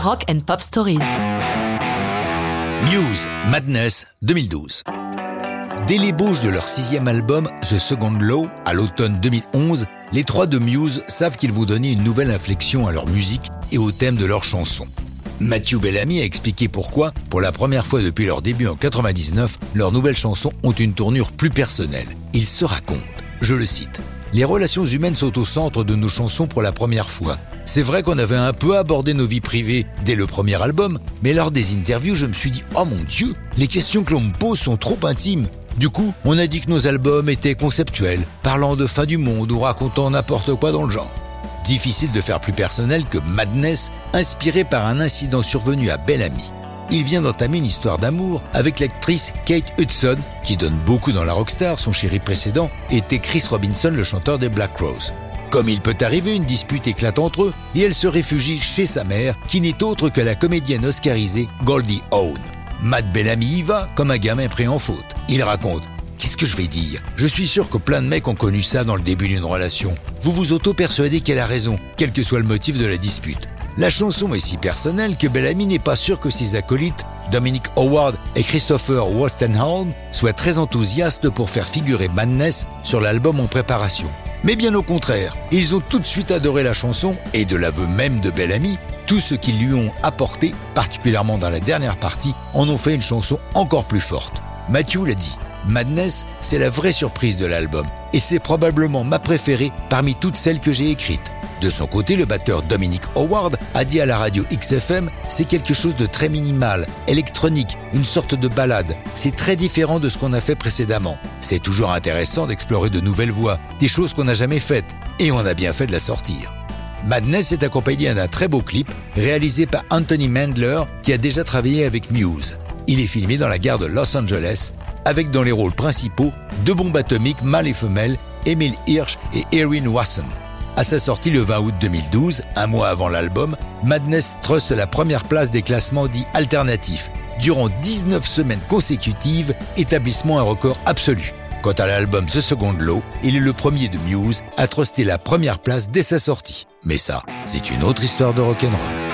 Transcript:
Rock and Pop Stories. Muse, Madness, 2012. Dès l'ébauche de leur sixième album, The Second Law, à l'automne 2011, les trois de Muse savent qu'ils vont donner une nouvelle inflexion à leur musique et au thème de leurs chansons. Matthew Bellamy a expliqué pourquoi, pour la première fois depuis leur début en 99, leurs nouvelles chansons ont une tournure plus personnelle. Il se raconte, je le cite, Les relations humaines sont au centre de nos chansons pour la première fois. C'est vrai qu'on avait un peu abordé nos vies privées dès le premier album, mais lors des interviews, je me suis dit Oh mon Dieu, les questions que l'on me pose sont trop intimes. Du coup, on a dit que nos albums étaient conceptuels, parlant de fin du monde ou racontant n'importe quoi dans le genre. Difficile de faire plus personnel que Madness, inspiré par un incident survenu à Bellamy. Il vient d'entamer une histoire d'amour avec l'actrice Kate Hudson, qui donne beaucoup dans la rockstar, son chéri précédent était Chris Robinson, le chanteur des Black Rose. Comme il peut arriver, une dispute éclate entre eux et elle se réfugie chez sa mère, qui n'est autre que la comédienne oscarisée Goldie Hawn. Matt Bellamy y va comme un gamin pris en faute. Il raconte Qu'est-ce que je vais dire? Je suis sûr que plein de mecs ont connu ça dans le début d'une relation. Vous vous auto-persuadez qu'elle a raison, quel que soit le motif de la dispute. La chanson est si personnelle que Bellamy n'est pas sûr que ses acolytes, Dominic Howard et Christopher Wolstenholme, soient très enthousiastes pour faire figurer Madness sur l'album en préparation. Mais bien au contraire, ils ont tout de suite adoré la chanson et de l'aveu même de Bellamy, tout ce qu'ils lui ont apporté, particulièrement dans la dernière partie, en ont fait une chanson encore plus forte. Matthew l'a dit, Madness, c'est la vraie surprise de l'album, et c'est probablement ma préférée parmi toutes celles que j'ai écrites. De son côté, le batteur Dominic Howard a dit à la radio XFM c'est quelque chose de très minimal, électronique, une sorte de balade. C'est très différent de ce qu'on a fait précédemment. C'est toujours intéressant d'explorer de nouvelles voies, des choses qu'on n'a jamais faites, et on a bien fait de la sortir. Madness est accompagné d'un très beau clip réalisé par Anthony Mandler qui a déjà travaillé avec Muse. Il est filmé dans la gare de Los Angeles avec dans les rôles principaux deux bombes atomiques mâles et femelles, Emile Hirsch et Erin Wasson. À sa sortie le 20 août 2012, un mois avant l'album, Madness truste la première place des classements dits alternatifs. Durant 19 semaines consécutives, établissement un record absolu. Quant à l'album The Second Law, il est le premier de Muse à truster la première place dès sa sortie. Mais ça, c'est une autre histoire de rock'n'roll.